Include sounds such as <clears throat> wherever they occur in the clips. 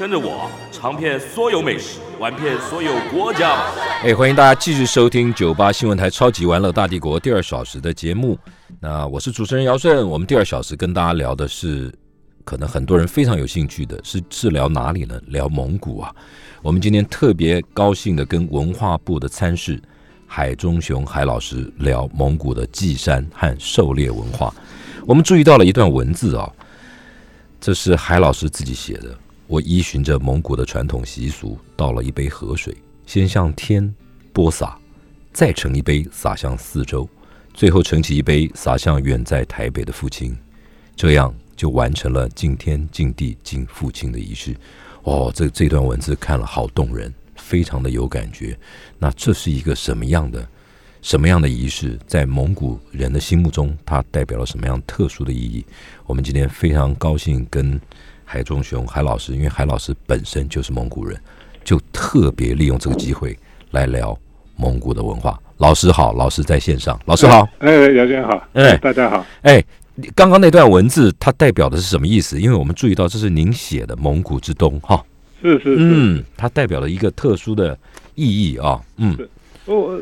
跟着我尝遍所有美食，玩遍所有国家。哎，欢迎大家继续收听九八新闻台《超级玩乐大帝国》第二小时的节目。那我是主持人姚顺，我们第二小时跟大家聊的是，可能很多人非常有兴趣的是，是聊哪里呢？聊蒙古啊。我们今天特别高兴的跟文化部的参事海中雄海老师聊蒙古的祭山和狩猎文化。我们注意到了一段文字啊，这是海老师自己写的。我依循着蒙古的传统习俗，倒了一杯河水，先向天播撒，再盛一杯洒向四周，最后盛起一杯洒向远在台北的父亲，这样就完成了敬天敬地敬父亲的仪式。哦，这这段文字看了好动人，非常的有感觉。那这是一个什么样的什么样的仪式？在蒙古人的心目中，它代表了什么样特殊的意义？我们今天非常高兴跟。海中雄海老师，因为海老师本身就是蒙古人，就特别利用这个机会来聊蒙古的文化。老师好，老师在线上，老师好，哎，姚先好，哎，大家好，哎，刚刚那段文字它代表的是什么意思？因为我们注意到这是您写的《蒙古之东》哈，是是，嗯，它代表了一个特殊的意义啊，嗯，我。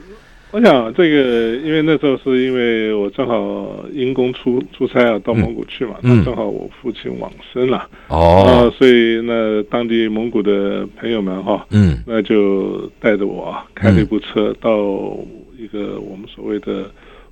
我想这个，因为那时候是因为我正好因公出出差啊，到蒙古去嘛，那正好我父亲往生了，哦，所以那当地蒙古的朋友们哈，嗯，那就带着我开了一部车到一个我们所谓的。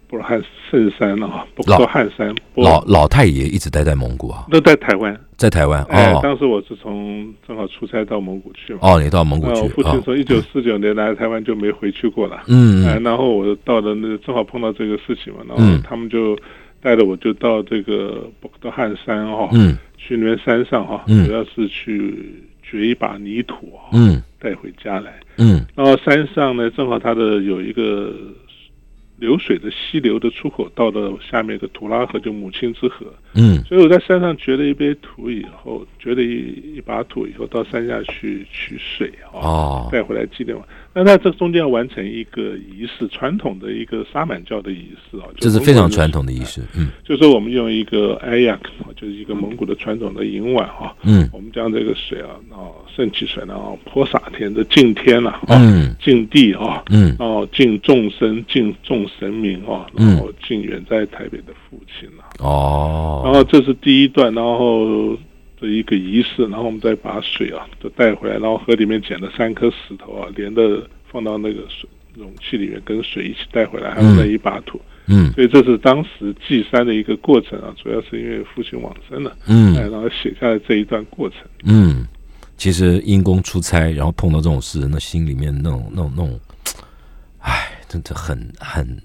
布尔汉圣山啊，不说汉山。老老太爷一直待在蒙古啊，都在台湾，在台湾。哦，当时我是从正好出差到蒙古去嘛。哦，你到蒙古去。我父亲从一九四九年来台湾就没回去过了。嗯嗯。然后我到了那正好碰到这个事情嘛，然后他们就带着我就到这个布尔汉山哈，嗯，去那边山上哈，主要是去掘一把泥土啊，嗯，带回家来。嗯。然后山上呢，正好他的有一个。流水的溪流的出口到了下面一个图拉河，就母亲之河。嗯，所以我在山上掘了一杯土以后，掘了一一把土以后，到山下去取水啊，带回来祭奠。那那这中间要完成一个仪式，传统的一个沙满教的仪式啊，这是非常传统的仪式。嗯，就是我们用一个艾亚克，就是一个蒙古的传统的银碗哈。嗯，我们将这个水啊，然后盛起水，然后泼洒天的敬天了啊，敬地啊，嗯，然后敬众生，敬众神明啊，然后敬远在台北的父亲了。哦，然后这是第一段，然后。的一个仪式，然后我们再把水啊都带回来，然后河里面捡了三颗石头啊，连着放到那个水容器里面，跟水一起带回来，还有那一把土。嗯，所以这是当时祭山的一个过程啊，主要是因为父亲往生了，嗯，然后写下了这一段过程。嗯，其实因公出差，然后碰到这种事，那心里面那种那种那种，唉，真的很很。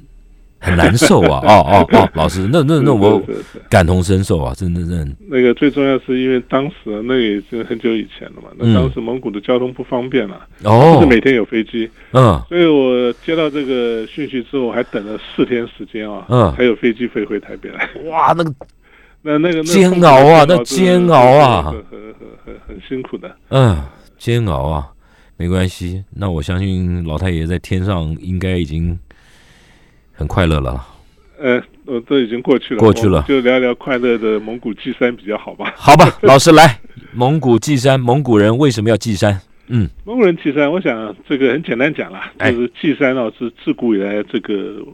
很难受啊！<laughs> 哦哦哦，老师，那那那我感同身受啊！真的，真的。那个最重要是因为当时那也是很久以前了嘛，那当时蒙古的交通不方便了，哦，不是每天有飞机，嗯，所以我接到这个讯息之后，还等了四天时间啊，嗯，还有飞机飞回台北来。哇，那个，<laughs> 那那个煎熬啊，那煎熬啊，很很很很辛苦的。嗯，煎熬啊，没关系。那我相信老太爷在天上应该已经。很快乐了，呃，我都已经过去了，过去了，就聊聊快乐的蒙古祭山比较好吧？好吧，<laughs> 老师来，蒙古祭山，蒙古人为什么要祭山？嗯，蒙古人祭山，我想这个很简单讲了，就是祭山哦，是自古以来这个。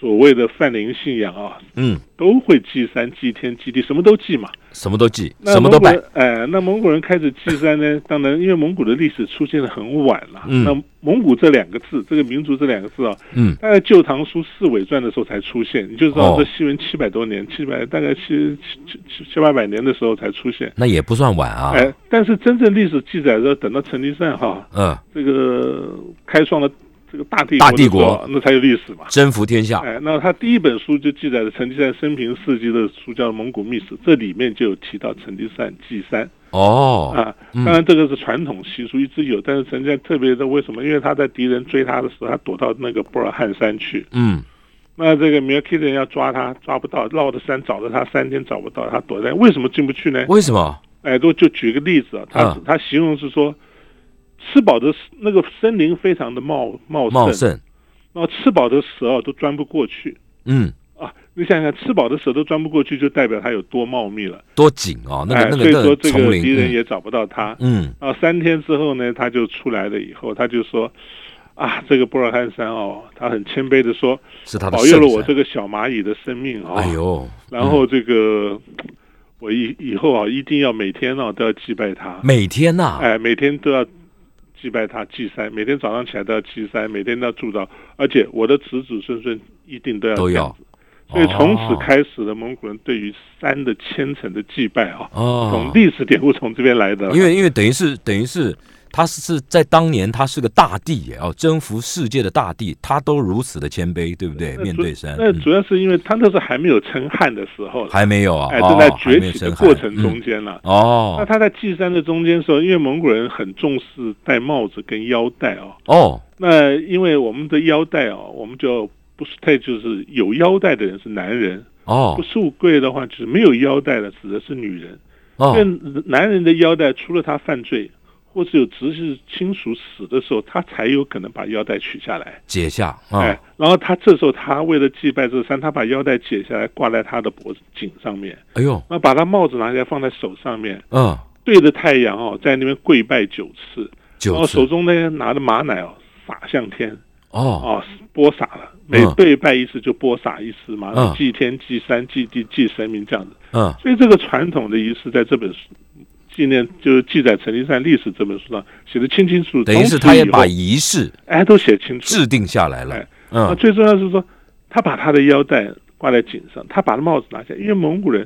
所谓的泛灵信仰啊，嗯，都会祭山、祭天、祭地，什么都祭嘛，什么都祭，什么都拜。哎，那蒙古人开始祭山呢？<laughs> 当然，因为蒙古的历史出现的很晚了。嗯，那蒙古这两个字，这个民族这两个字啊，嗯，大概《旧唐书·四伪传》的时候才出现。你就知道这西元七百多年，七百大概七七七七八百年的时候才出现。那也不算晚啊。哎，但是真正历史记载的，等到成吉思汗哈，嗯，这个开创了。这个大帝大帝国，那才有历史嘛，征服天下。哎，那他第一本书就记载了成吉思汗生平事迹的书叫《蒙古秘史》，这里面就有提到成吉思汗祭山。哦，啊，当然这个是传统习俗一直有，但是成吉思汗特别的为什么？因为他在敌人追他的时候，他躲到那个布尔汉山去。嗯，那这个米尔 K 人要抓他，抓不到，绕着山找了他三天找不到，他躲在为什么进不去呢？为什么？哎，都就举个例子啊，他他形容是说。吃饱的那个森林非常的茂茂茂盛，然后吃饱的蛇都钻不过去。嗯啊，你想想，吃饱的蛇都钻不过去，就代表它有多茂密了，多紧哦。那个那个所以说这个敌人也找不到它。嗯，啊三天之后呢，他就出来了以后，他就说啊，这个波尔汉山哦，他很谦卑的说，是他的保佑了我这个小蚂蚁的生命啊。哎呦，然后这个我以以后啊，一定要每天啊都要祭拜他。每天呐，哎，每天都要。祭拜他祭山，每天早上起来都要祭山，每天都要祝祷，而且我的子子孙孙一定都要这样子。所以从此开始的蒙古人对于山的虔诚的祭拜啊，从历史典故从这边来的。因为因为等于是等于是。他是在当年，他是个大帝，哦，征服世界的大帝，他都如此的谦卑，对不对？面对山，那主要是因为他那时候还没有称汉的时候，还没有啊，哎，正在崛起的过程中间了。哦，那他在祭山的中间时候，因为蒙古人很重视戴帽子跟腰带哦。哦，那因为我们的腰带哦，我们就不是太就是有腰带的人是男人哦，不富贵的话就是没有腰带的指的是女人。哦，因为男人的腰带除了他犯罪。或是有直系亲属死的时候，他才有可能把腰带取下来解下。哎，然后他这时候他为了祭拜这山，他把腰带解下来挂在他的脖子颈上面。哎呦，那把他帽子拿下来放在手上面，嗯，对着太阳哦，在那边跪拜九次，然后手中呢拿着马奶哦洒向天。哦哦，播撒了，每对拜一次就播撒一次嘛，祭天、祭山、祭地、祭神明这样子。嗯，所以这个传统的仪式在这本书。纪念就是记载《成吉思汗历史》这本书上写的清清楚楚，等于是他也把仪式哎都写清楚、制定下来了。嗯，最重要是说，他把他的腰带挂在颈上，他把帽子拿下，因为蒙古人，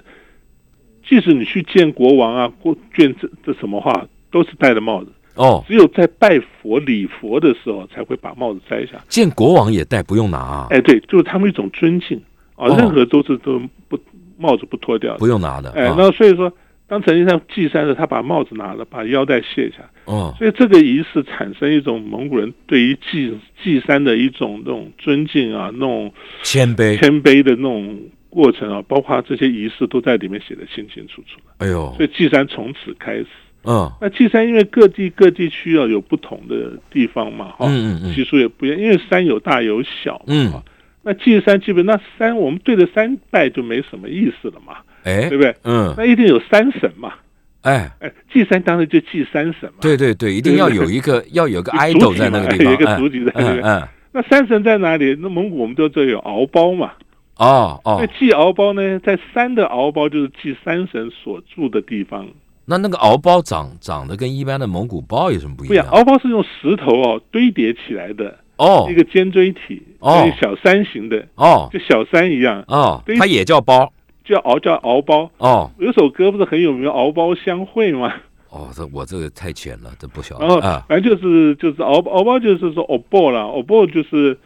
即使你去见国王啊、过见这这什么话，都是戴着帽子。哦，只有在拜佛礼佛的时候才会把帽子摘下。见国王也戴，不用拿啊。哎，对，就是他们一种尊敬啊，任何都是都不帽子不脱掉，不用拿的。哎，那所以说。当成吉思汗祭山时，他把帽子拿了，把腰带卸下。哦，所以这个仪式产生一种蒙古人对于祭祭山的一种那种尊敬啊，那种谦卑谦卑的那种过程啊，包括这些仪式都在里面写的清清楚楚。哎呦，所以祭山从此开始。嗯，那祭山因为各地各地区要有不同的地方嘛，哈，嗯嗯习俗也不一样，因为山有大有小，嗯，那祭山基本那山我们对着山拜就没什么意思了嘛。哎，对不对？嗯，那一定有山神嘛。哎哎，祭山当然就祭山神嘛。对对对，一定要有一个 <laughs> 要有个 idol 在那个地方，有一个主体在那边。嗯，那山神在哪里？那蒙古我们都知道有敖包嘛。哦哦。那祭敖包呢，在山的敖包就是祭山神所住的地方。那那个敖包长长得跟一般的蒙古包有什么不一样？不一样，敖包是用石头哦堆叠起来的哦，一个尖锥体，哦，小山形的哦，就小山一样哦，它也叫包。叫敖叫敖包哦，有首歌不是很有名，敖包相会吗？哦，这我这个太浅了，这不晓得。然后反正就是就是敖敖包就是说敖包了，敖包就是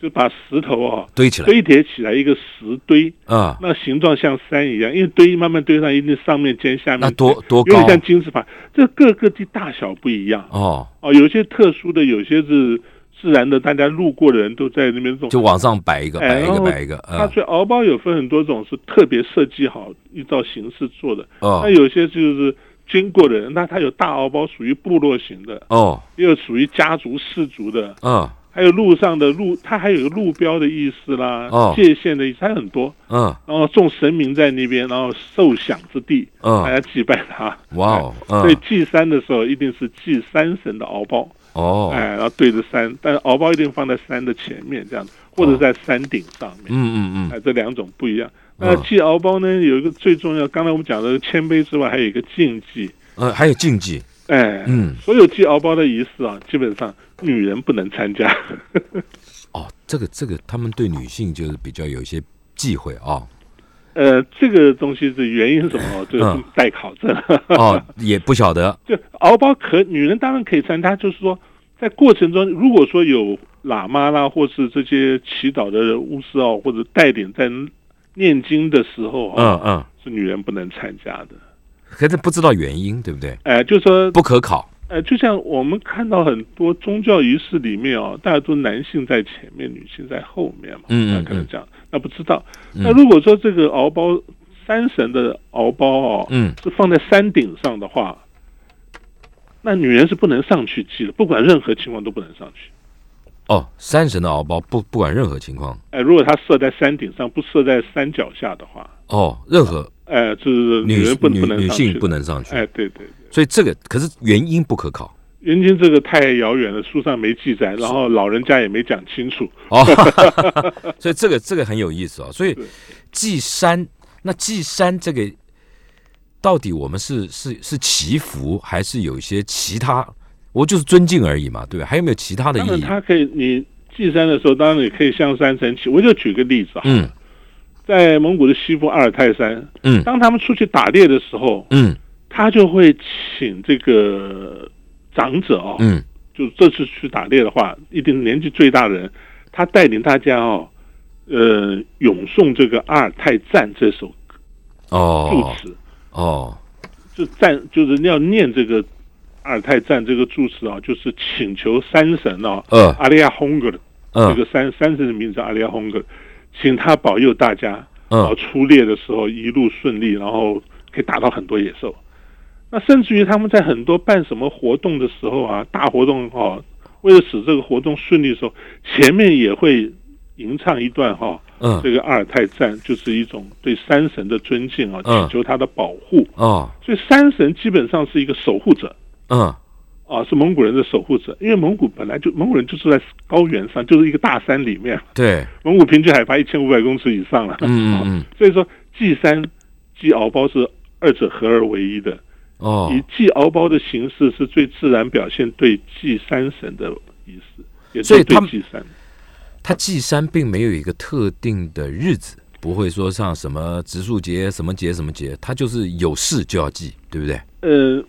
就把石头啊堆起来，堆叠起来一个石堆啊，那形状像山一样，因为堆慢慢堆上，一定上面尖下面那多多高，有点像金字塔。这各个地大小不一样哦哦，有些特殊的，有些是。自然的，大家路过的人都在那边种，就往上摆一个，摆一个，摆一个。它所以敖包有分很多种，是特别设计好依照形式做的。哦，那有些就是经过的人，那它有大敖包属于部落型的，哦，也有属于家族氏族的，嗯，还有路上的路，它还有个路标的意思啦，哦，界限的意思，它很多，嗯，然后种神明在那边，然后受享之地，嗯，大家祭拜他，哇哦，所以祭山的时候一定是祭山神的敖包。哦，哎，然后对着山，但是敖包一定放在山的前面，这样子，或者在山顶上面。嗯嗯嗯，哎，这两种不一样。那祭敖包呢，有一个最重要，刚才我们讲的谦卑之外，还有一个禁忌。呃，还有禁忌。哎，嗯，所有祭敖包的仪式啊，基本上女人不能参加。<laughs> 哦，这个这个，他们对女性就是比较有一些忌讳啊。呃，这个东西的原因是什么？<laughs> 这个待考证。哦，也不晓得。<laughs> 就敖包可女人当然可以参加，就是说在过程中，如果说有喇嘛啦，或是这些祈祷的巫师哦，或者带点在念经的时候，嗯嗯，是女人不能参加的。可是不知道原因，对不对？哎，就说不可考。哎，就像我们看到很多宗教仪式里面哦，大家都男性在前面，女性在后面嘛。嗯嗯，可能这样。那不知道。那如果说这个敖包山神的敖包哦，嗯，是放在山顶上的话，那女人是不能上去祭的，不管任何情况都不能上去。哦，山神的敖包不不管任何情况。哎，如果它设在山顶上，不设在山脚下的话，哦，任何。哎，就是女人不能女性不能上去。哎，对对对。所以这个可是原因不可考。原因这个太遥远了，书上没记载，然后老人家也没讲清楚。哦，<laughs> 所以这个这个很有意思啊。所以祭山，那祭山这个到底我们是是是祈福，还是有一些其他？我就是尊敬而已嘛，对吧？还有没有其他的意义？他可以，你祭山的时候，当然你可以向山神祈。我就举个例子啊。嗯。在蒙古的西部阿尔泰山，嗯，当他们出去打猎的时候，嗯，他就会请这个长者哦，嗯，就这次去打猎的话，一定年纪最大的人，他带领大家哦，呃，咏诵这个阿尔泰赞这首哦。祝词。哦，就赞就是要念这个阿尔泰赞这个祝词啊，就是请求山神哦，呃，阿利亚洪格的这个山山神的名字阿利亚洪格。请他保佑大家，啊，出猎的时候一路顺利，然后可以打到很多野兽。那甚至于他们在很多办什么活动的时候啊，大活动哈，为了使这个活动顺利的时候，前面也会吟唱一段哈，嗯，这个阿尔泰赞就是一种对山神的尊敬啊，祈求他的保护啊。所以山神基本上是一个守护者，嗯。啊，是蒙古人的守护者，因为蒙古本来就蒙古人就住在高原上，就是一个大山里面。对，<laughs> 蒙古平均海拔一千五百公尺以上了。嗯嗯。所以说，祭山、祭敖包是二者合而为一的。哦。以祭敖包的形式是最自然表现对祭山神的意思，也是对祭山。他祭山并没有一个特定的日子，不会说像什么植树节、什么节、什么节，他就是有事就要祭，对不对？呃。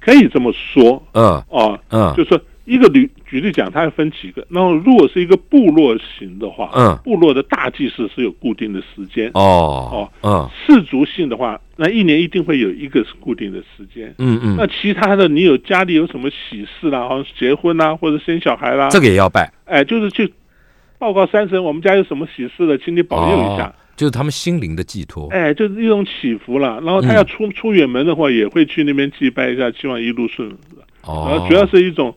可以这么说，嗯，哦，嗯，就说一个举举例讲，它要分几个。那么如果是一个部落型的话，嗯，部落的大祭祀是有固定的时间，哦，哦，嗯，氏族性的话，那一年一定会有一个是固定的时间，嗯嗯。那其他的，你有家里有什么喜事啦，好像结婚啦，或者生小孩啦，这个也要拜，哎，就是去报告山神，我们家有什么喜事了，请你保佑一下。就是他们心灵的寄托，哎，就是一种祈福了。然后他要出出远门的话，也会去那边祭拜一下，希望一路顺。哦，主要是一种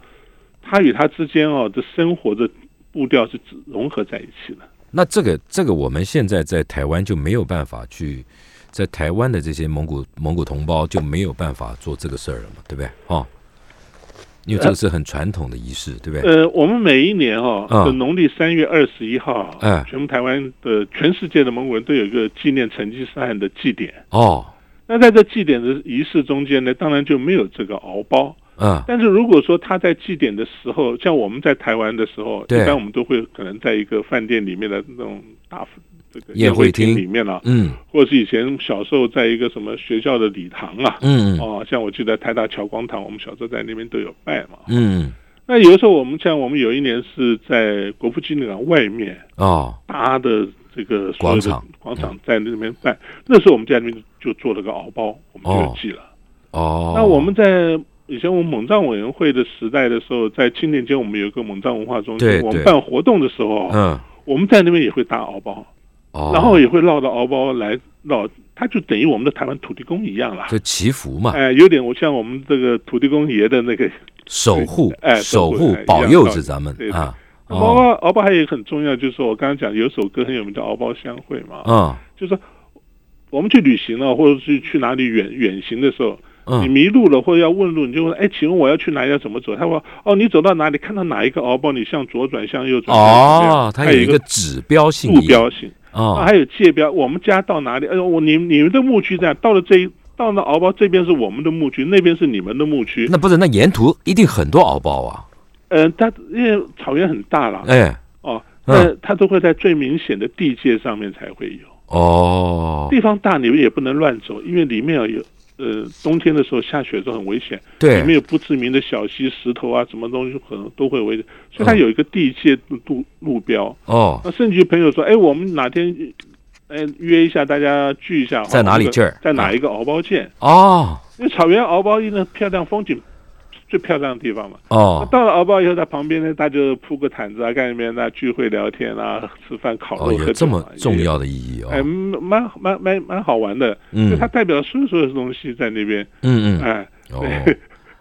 他与他之间哦的生活的步调是融合在一起的。那这个这个我们现在在台湾就没有办法去，在台湾的这些蒙古蒙古同胞就没有办法做这个事儿了嘛，对不对？哦。因为这个是很传统的仪式，对不对？呃，我们每一年哈，的农历三月二十一号，嗯，全部台湾的全世界的蒙古人都有一个纪念成吉思汗的祭典。哦，那在这祭典的仪式中间呢，当然就没有这个敖包。嗯，但是如果说他在祭典的时候，像我们在台湾的时候，一般我们都会可能在一个饭店里面的那种大。这个宴会厅里面了，嗯，或者是以前小时候在一个什么学校的礼堂啊，嗯，哦，像我记得台大侨光堂，我们小时候在那边都有拜嘛，嗯，那有的时候我们像我们有一年是在国父纪念馆外面哦。搭的这个广场，广场在那边拜，那时候我们在那边就做了个敖包，我们就有记了，哦，那我们在以前我们蒙藏委员会的时代的时候，在青年间我们有一个蒙藏文化中心，我们办活动的时候，嗯，我们在那边也会搭敖包。然后也会绕到敖包来绕，它就等于我们的台湾土地公一样了，就祈福嘛。哎，有点我像我们这个土地公爷的那个守护，<laughs> 哎，守护保佑着咱们啊。敖包敖包还有一个很重要，就是说我刚刚讲有首歌很有名叫《敖包相会》嘛。嗯，就是说我们去旅行了，或者是去哪里远远行的时候，你迷路了或者要问路，你就问：哎，请问我要去哪里？要怎么走？他说：哦，你走到哪里看到哪一个敖包，你向左转，向右转。哦，它有一个指标性、目标性。啊，还有界标，我们家到哪里？哎呦，我你你们的牧区这样，到了这一到了敖包这边是我们的牧区，那边是你们的牧区。那不是，那沿途一定很多敖包啊。嗯，它因为草原很大了，哎，哦，那它都会在最明显的地界上面才会有。哦，地方大，你们也不能乱走，因为里面有呃冬天的时候下雪都很危险，对，里面有不知名的小溪、石头啊，什么东西可能都会危险，所以它有一个地界路路标哦。那甚至朋友说，哎，我们哪天哎约一下，大家聚一下，在哪里这儿？在哪一个敖包见？哦，因为草原敖包一呢漂亮风景。最漂亮的地方嘛。哦。到了敖包以后，在旁边呢，大家就铺个毯子啊，干什么那聚会聊天啊，吃饭烤肉。哦，有这么重要的意义哦。哎，蛮蛮蛮蛮好玩的。嗯。它代表所有所有的东西在那边。嗯嗯。哎。哦。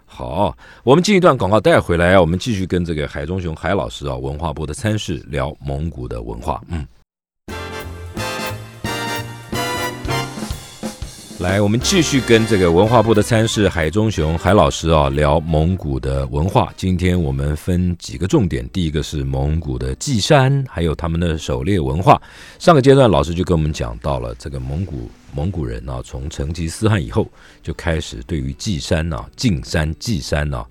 好，我们进一段广告，待会回来啊，我们继续跟这个海中雄海老师啊，文化部的参事聊蒙古的文化。嗯。来，我们继续跟这个文化部的参事海中雄海老师啊聊蒙古的文化。今天我们分几个重点，第一个是蒙古的祭山，还有他们的狩猎文化。上个阶段老师就跟我们讲到了这个蒙古蒙古人啊，从成吉思汗以后就开始对于祭山呐、进山祭山呐，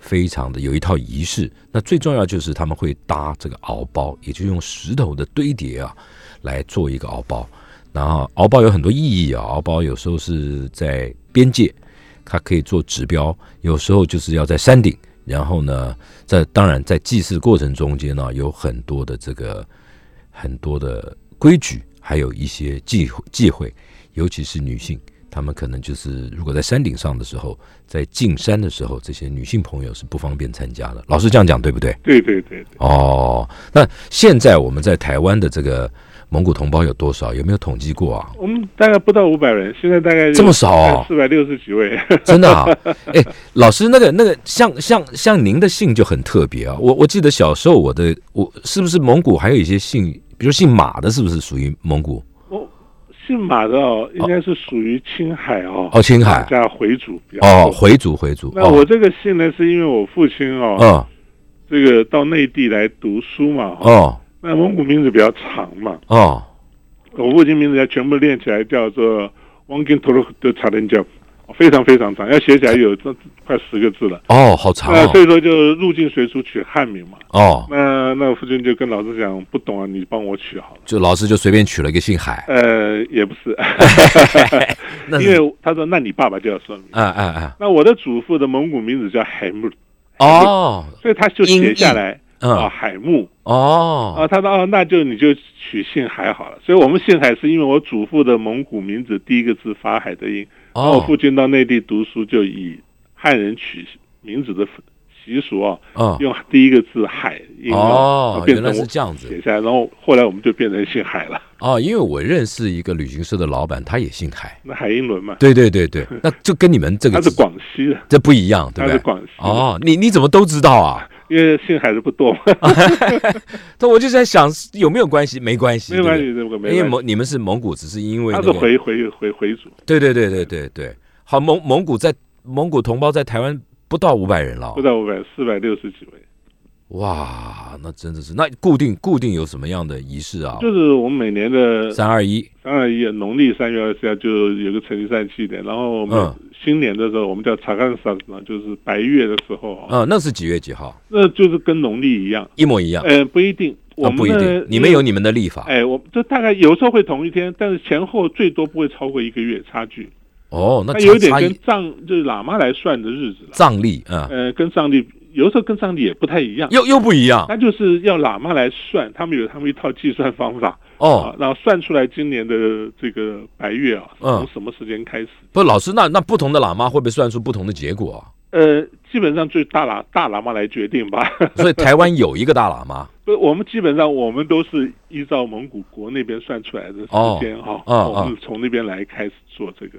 非常的有一套仪式。那最重要就是他们会搭这个敖包，也就用石头的堆叠啊来做一个敖包。然后敖包有很多意义啊，敖包有时候是在边界，它可以做指标；有时候就是要在山顶。然后呢，在当然在祭祀过程中间呢，有很多的这个很多的规矩，还有一些忌忌讳，尤其是女性，她们可能就是如果在山顶上的时候，在进山的时候，这些女性朋友是不方便参加的。老师这样讲对不对？对对对。哦，那现在我们在台湾的这个。蒙古同胞有多少？有没有统计过啊？我们大概不到五百人，现在大概这么少啊？四百六十几位，<laughs> 真的啊？<laughs> 哎，老师，那个那个，像像像您的姓就很特别啊。我我记得小时候我的我是不是蒙古还有一些姓，比如姓马的，是不是属于蒙古？哦，姓马的哦，应该是属于青海哦。哦，青海加回族。哦，回族回族。那我这个姓呢，是因为我父亲哦，嗯，这个到内地来读书嘛，哦。那蒙古名字比较长嘛？哦，我父亲名字要全部练起来叫做汪金图鲁的查连教，非常非常长，要写起来有这快十个字了。哦，好长。那所以说就入境随俗取汉名嘛。哦，那那父亲就跟老师讲，不懂啊，你帮我取好了。就老师就随便取了一个姓海。呃，也不 <laughs> 是，因为他说，那你爸爸就要说明。啊啊啊！那我的祖父的蒙古名字叫海木。哦，所以他就写下来。啊，海木哦，啊，他说哦，那就你就取姓海好了。所以我们姓海是因为我祖父的蒙古名字第一个字发海的音。哦，我父亲到内地读书就以汉人取名字的习俗啊，用第一个字海音哦，原来是这样子写下来，然后后来我们就变成姓海了。哦，因为我认识一个旅行社的老板，他也姓海，那海英伦嘛。对对对对，<laughs> 那就跟你们这个他是广西的，这不一样，对不对？他是广西。哦，你你怎么都知道啊？因为姓海的不多，嘛。<laughs> <laughs> 但我就在想有没有关系？没关系，没关系，这个没因为蒙你们是蒙古，只是因为他是回回回回族。对对对对对对，好蒙蒙古在蒙古同胞在台湾不到五百人了，不到五百，四百六十几位。哇，那真的是那固定固定有什么样的仪式啊？就是我们每年的三二一，三二一农历三月二十号就有个成吉思汗祭典，然后我们新年的时候我们叫查干萨嘛，就是白月的时候啊。那是几月几号？那就是跟农历一样，一模一样。呃，不一定，我不一定，你们有你们的历法。哎，我这大概有时候会同一天，但是前后最多不会超过一个月差距。哦，那有点跟藏就是喇嘛来算的日子了。藏历啊，呃，跟藏历。有时候跟上帝也不太一样，又又不一样。那就是要喇嘛来算，他们有他们一套计算方法哦，然后算出来今年的这个白月啊，从什么时间开始？不，老师，那那不同的喇嘛会不会算出不同的结果？呃，基本上最大喇大喇嘛来决定吧。<laughs> 所以台湾有一个大喇嘛。<laughs> 不，我们基本上我们都是依照蒙古国那边算出来的时间哈，我们从那边来开始做这个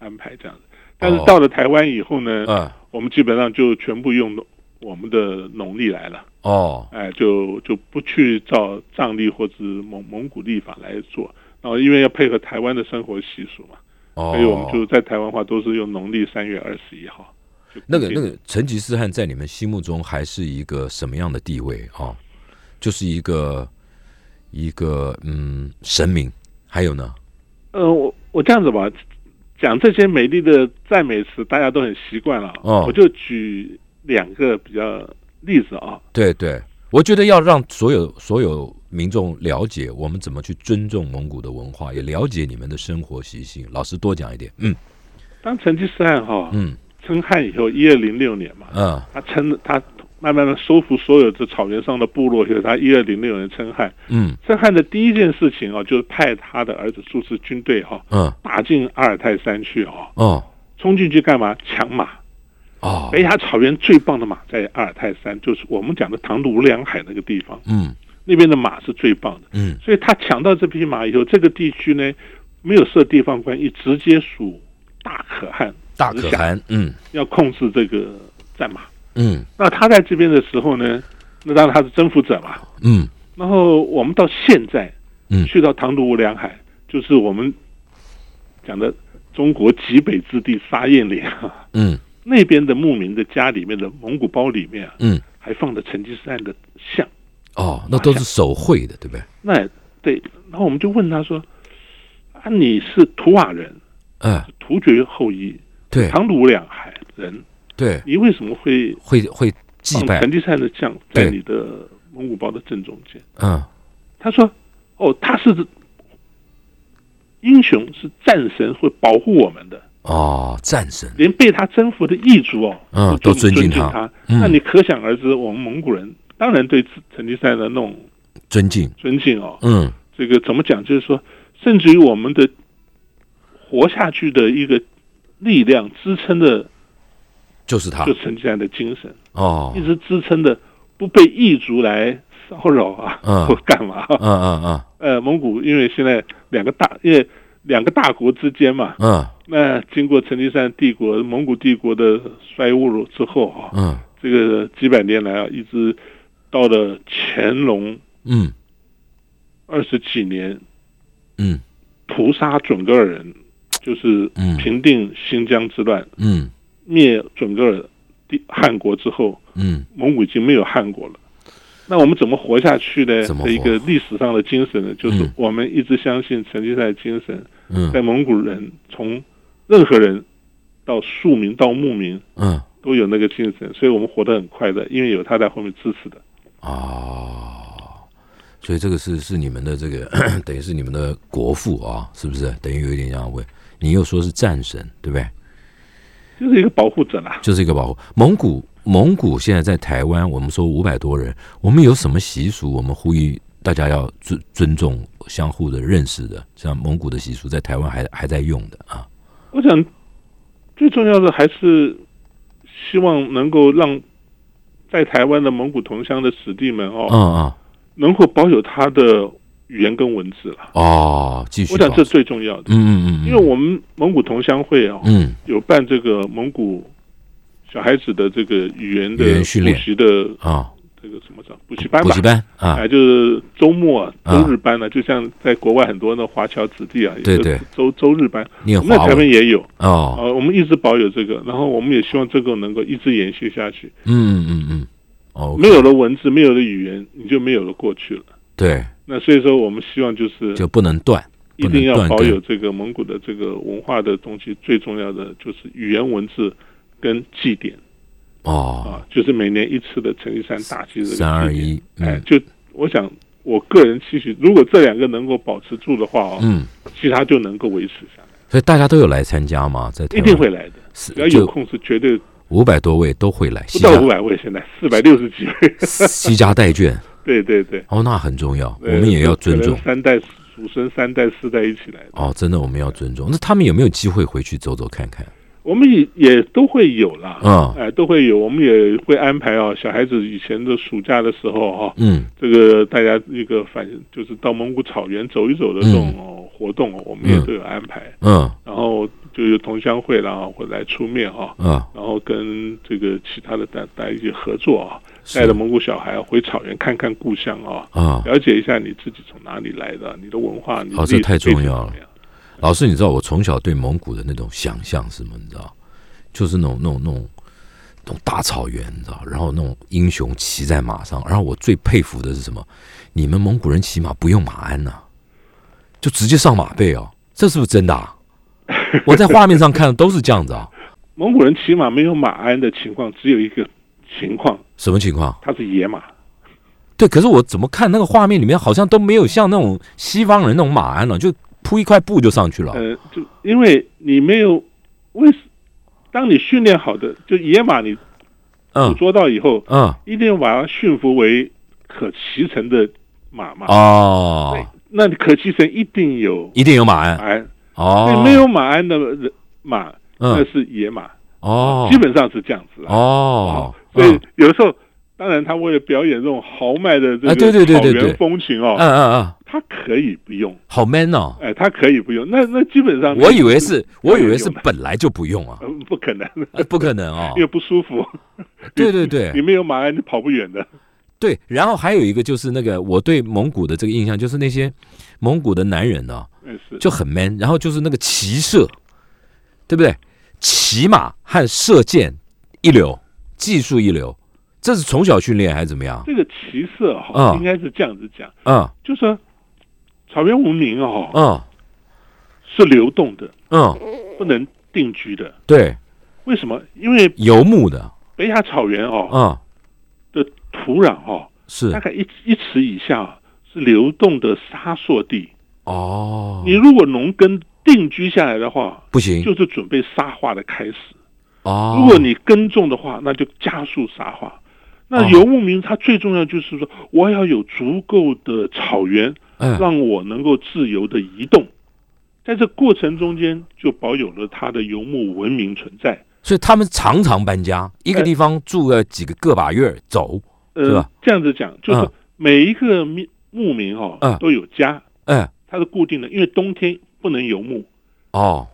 安排这样子。但是到了台湾以后呢，我们基本上就全部用。我们的农历来了哦，哎，就就不去照藏历或者蒙蒙古历法来做，然后因为要配合台湾的生活习俗嘛，哦，所以我们就在台湾话都是用农历三月二十一号。那个那个成吉思汗在你们心目中还是一个什么样的地位啊？就是一个一个嗯神明，还有呢？呃，我我这样子吧，讲这些美丽的赞美词，大家都很习惯了，哦，我就举。两个比较例子啊，对对，我觉得要让所有所有民众了解我们怎么去尊重蒙古的文化，也了解你们的生活习性。老师多讲一点，嗯，当成吉思汗哈，嗯，称汗以后，一二零六年嘛，嗯，他称他慢慢的收复所有这草原上的部落以后，他一二零六年称汗，嗯，称汗的第一件事情啊，就是派他的儿子苏氏军队哈，嗯，打进阿尔泰山去哈，哦，冲进去干嘛？抢马。哦，北亚草原最棒的马在阿尔泰山，就是我们讲的唐努梁海那个地方。嗯，那边的马是最棒的。嗯，所以他抢到这匹马以后，这个地区呢没有设地方官，一直接属大可汗。大可汗，嗯，要控制这个战马。嗯，那他在这边的时候呢，那当然他是征服者嘛。嗯，然后我们到现在，嗯，去到唐努梁海，就是我们讲的中国极北之地沙燕岭。嗯。那边的牧民的家里面的蒙古包里面啊，嗯，还放着成吉思汗的像。哦，那都是手绘的，对不对？那对。然后我们就问他说：“啊，你是图瓦人，嗯，突厥后裔，对，唐努两海人，对，你为什么会会会祭拜成吉思汗的像在你的蒙古包的正中间？”嗯，他说：“哦，他是英雄，是战神，会保护我们的。”哦，战神连被他征服的异族哦，嗯，都尊敬他。那你可想而知，我们蒙古人当然对成吉思汗的那种尊敬、尊敬哦。嗯，这个怎么讲？就是说，甚至于我们的活下去的一个力量支撑的，就是他，就成吉思汗的精神哦，一直支撑的，不被异族来骚扰啊，<laughs> 或干嘛？嗯嗯嗯。呃，蒙古因为现在两个大，因为两个大国之间嘛，嗯。那经过成吉思汗帝国、蒙古帝国的衰落之后啊，嗯，这个几百年来啊，一直到了乾隆，嗯，二十几年，嗯，屠杀准噶尔人，就是平定新疆之乱，嗯，灭准噶尔帝汉国之后，嗯，蒙古已经没有汉国了。那我们怎么活下去呢？的一个历史上的精神呢，就是我们一直相信成吉思汗精神，嗯，在蒙古人从任何人，到庶民到牧民，嗯，都有那个精神，所以我们活得很快乐，因为有他在后面支持的。哦，所以这个是是你们的这个 <clears throat> 等于是你们的国父啊，是不是？等于有一点这样问，你又说是战神，对不对？就是一个保护者啦，就是一个保护。蒙古蒙古现在在台湾，我们说五百多人，我们有什么习俗？我们呼吁大家要尊尊重、相互的认识的，像蒙古的习俗，在台湾还还在用的啊。我想，最重要的还是希望能够让在台湾的蒙古同乡的子弟们哦，嗯嗯，能够保有他的语言跟文字了哦，继续。我想这最重要的，嗯嗯嗯，因为我们蒙古同乡会啊，嗯，有办这个蒙古小孩子的这个语言的补习的啊。这个什么叫补习班？补习班啊，就是周末、周日班呢，就像在国外很多的华侨子弟啊，对对，周周日班，那台湾也有哦。呃，我们一直保有这个，然后我们也希望这个能够一直延续下去。嗯嗯嗯，哦，没有了文字，没有了语言，你就没有了过去了。对，那所以说，我们希望就是就不能断，一定要保有这个蒙古的这个文化的东西。最重要的就是语言文字跟祭典。哦，啊，就是每年一次的成吉思汗大祭日，三二一，哎，就我想，我个人期许，如果这两个能够保持住的话哦，嗯，其他就能够维持下来。所以大家都有来参加吗？在一定会来的，只要有空是绝对五百多位都会来，不到五百位，现在四百六十几位，西家带眷，<laughs> 对对对，哦，那很重要，我们也要尊重。三代祖孙三代四代一起来的，哦，真的我们要尊重。那他们有没有机会回去走走看看？我们也也都会有啦，嗯，哎，都会有，我们也会安排啊。小孩子以前的暑假的时候哈，嗯，这个大家一个反就是到蒙古草原走一走的这种活动，我们也都有安排，嗯，然后就有同乡会然后会来出面哈，嗯，然后跟这个其他的大大家一起合作啊，带着蒙古小孩回草原看看故乡啊，啊，了解一下你自己从哪里来的，你的文化，你这太重要了。老师，你知道我从小对蒙古的那种想象是什么？你知道，就是那种、那种、那种、那种大草原，你知道，然后那种英雄骑在马上，然后我最佩服的是什么？你们蒙古人骑马不用马鞍呐，就直接上马背哦，这是不是真的？啊？我在画面上看的都是这样子啊。蒙古人骑马没有马鞍的情况，只有一个情况，什么情况？他是野马。对，可是我怎么看那个画面里面，好像都没有像那种西方人那种马鞍呢？就铺一块布就上去了。呃，就因为你没有为当你训练好的，就野马你捕捉到以后，嗯，一定把它驯服为可骑乘的马嘛。哦，那你可骑乘一定有，一定有马鞍。哦，没有马鞍的马，那是野马。哦，基本上是这样子。哦，所以有时候。当然，他为了表演这种豪迈的这个草原风情哦，嗯嗯嗯，他可以不用，好 man 哦，哎，他可以不用，那那基本上，我以为是，我以为是本来就不用啊，不可能，不可能哦，<laughs> 因为不舒服，对对对，<laughs> 你没有马鞍，你跑不远的。对，然后还有一个就是那个我对蒙古的这个印象，就是那些蒙古的男人呢，就很 man，然后就是那个骑射，对不对？骑马和射箭一流，技术一流。这是从小训练还是怎么样？这个骑射哈，应该是这样子讲，嗯，就说草原文明哦，嗯，是流动的，嗯，不能定居的。对，为什么？因为游牧的北亚草原哦，嗯，的土壤哦，是大概一一尺以下是流动的沙砾地。哦，你如果农耕定居下来的话，不行，就是准备沙化的开始。哦，如果你耕种的话，那就加速沙化。那游牧民，他最重要就是说，我要有足够的草原，让我能够自由的移动，在这过程中间就保有了他的游牧文明存在。所以他们常常搬家，一个地方住了几个个把月走，是吧？这样子讲，就是每一个牧牧民哈，都有家，嗯，它是固定的，因为冬天不能游牧，哦，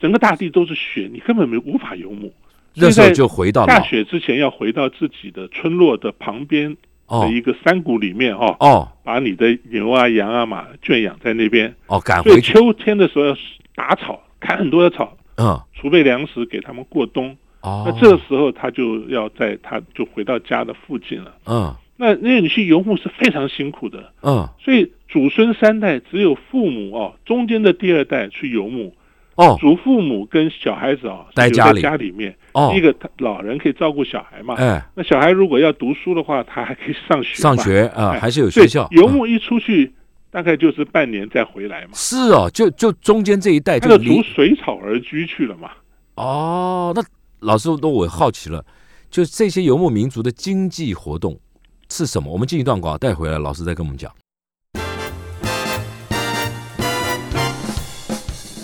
整个大地都是雪，你根本没无法游牧。那时候就回到下雪之前，要回到自己的村落的旁边的一个山谷里面哈哦，把你的牛啊、羊啊、马圈养在那边哦，赶回去。秋天的时候要打草，砍很多的草，嗯，储备粮食给他们过冬。哦，那这个时候他就要在，他就回到家的附近了。嗯，那那你去游牧是非常辛苦的。嗯，所以祖孙三代只有父母哦，中间的第二代去游牧。哦，祖父母跟小孩子啊，待家里家里面。哦，一个老人可以照顾小孩嘛？哎，那小孩如果要读书的话，他还可以上学。上学啊，还是有学校。游牧一出去，大概就是半年再回来嘛。是哦，就就中间这一带，他就逐水草而居去了嘛。哦，那老师，那我好奇了，就这些游牧民族的经济活动是什么？我们进一段广告，带回来，老师再跟我们讲。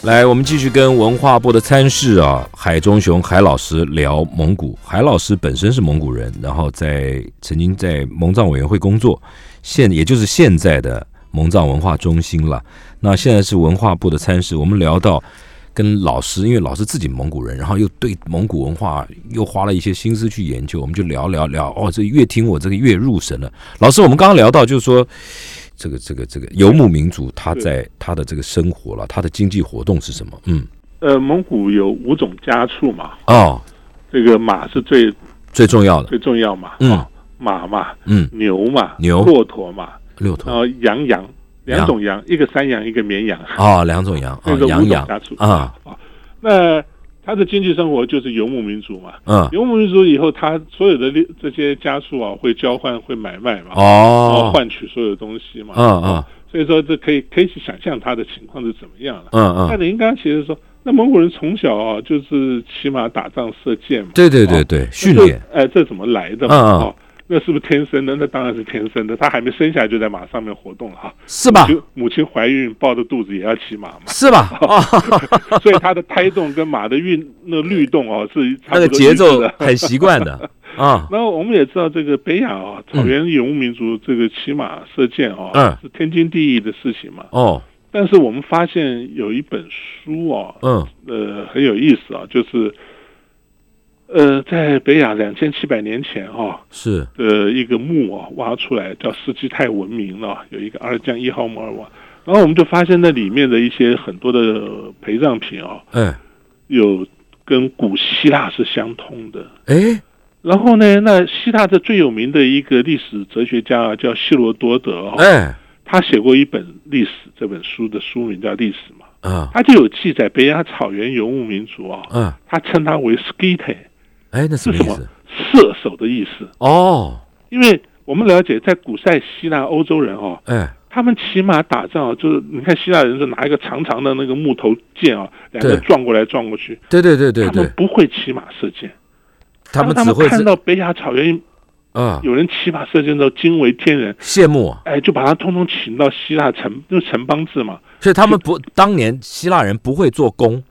来，我们继续跟文化部的参事啊，海中雄海老师聊蒙古。海老师本身是蒙古人，然后在曾经在蒙藏委员会工作，现也就是现在的蒙藏文化中心了。那现在是文化部的参事。我们聊到跟老师，因为老师自己蒙古人，然后又对蒙古文化又花了一些心思去研究，我们就聊聊聊。哦，这越听我这个越入神了。老师，我们刚刚聊到就是说。这个这个这个游牧民族，他在他的这个生活了，他的经济活动是什么？嗯，呃，蒙古有五种家畜嘛。哦，这个马是最最重要的，最重要嘛。嗯，马嘛，嗯，牛嘛，牛，骆驼嘛，骆驼，然后羊羊两种羊，一个山羊，一个绵羊。啊，两种羊，这个五种家畜。啊。那他的经济生活就是游牧民族嘛，嗯，游牧民族以后，他所有的这些家畜啊，会交换、会买卖嘛，哦，然后换取所有东西嘛，嗯嗯，所以说这可以可以去想象他的情况是怎么样了，嗯嗯。那您刚刚其实说，那蒙古人从小啊就是骑马打仗、射箭嘛，对对对对，训练，哎，这怎么来的嘛？那是不是天生的？那当然是天生的。他还没生下来就在马上面活动了哈，是吧？母亲怀孕抱着肚子也要骑马嘛，是吧？<laughs> <laughs> 所以他的胎动跟马的运那律动哦是他的节奏很习惯的 <laughs> 啊。然后我们也知道这个北亚啊，草原游牧民族这个骑马射箭哦，嗯，是天经地义的事情嘛。哦，但是我们发现有一本书哦，嗯，呃，很有意思啊，就是。呃，在北亚两千七百年前哈，是。呃一个墓啊，挖出来叫斯基泰文明了，有一个阿尔江一号墓尔瓦，然后我们就发现那里面的一些很多的陪葬品啊，嗯，有跟古希腊是相通的，哎，然后呢，那希腊的最有名的一个历史哲学家啊，叫希罗多德，哎，他写过一本历史这本书的书名叫《历史》嘛，啊，他就有记载北亚草原游牧民族啊，嗯，他称他为 skite。哎，那是什么？射手的意思哦。因为我们了解，在古代希腊欧洲人哦，哎，他们骑马打仗就是你看希腊人是拿一个长长的那个木头剑啊，两个撞过来撞过去。对对对对。他们不会骑马射箭，他们只会看到北亚草原啊有人骑马射箭都惊为天人，羡慕。哎，就把他通通请到希腊城，就城邦制嘛。所以他们不当年希腊人不会做弓，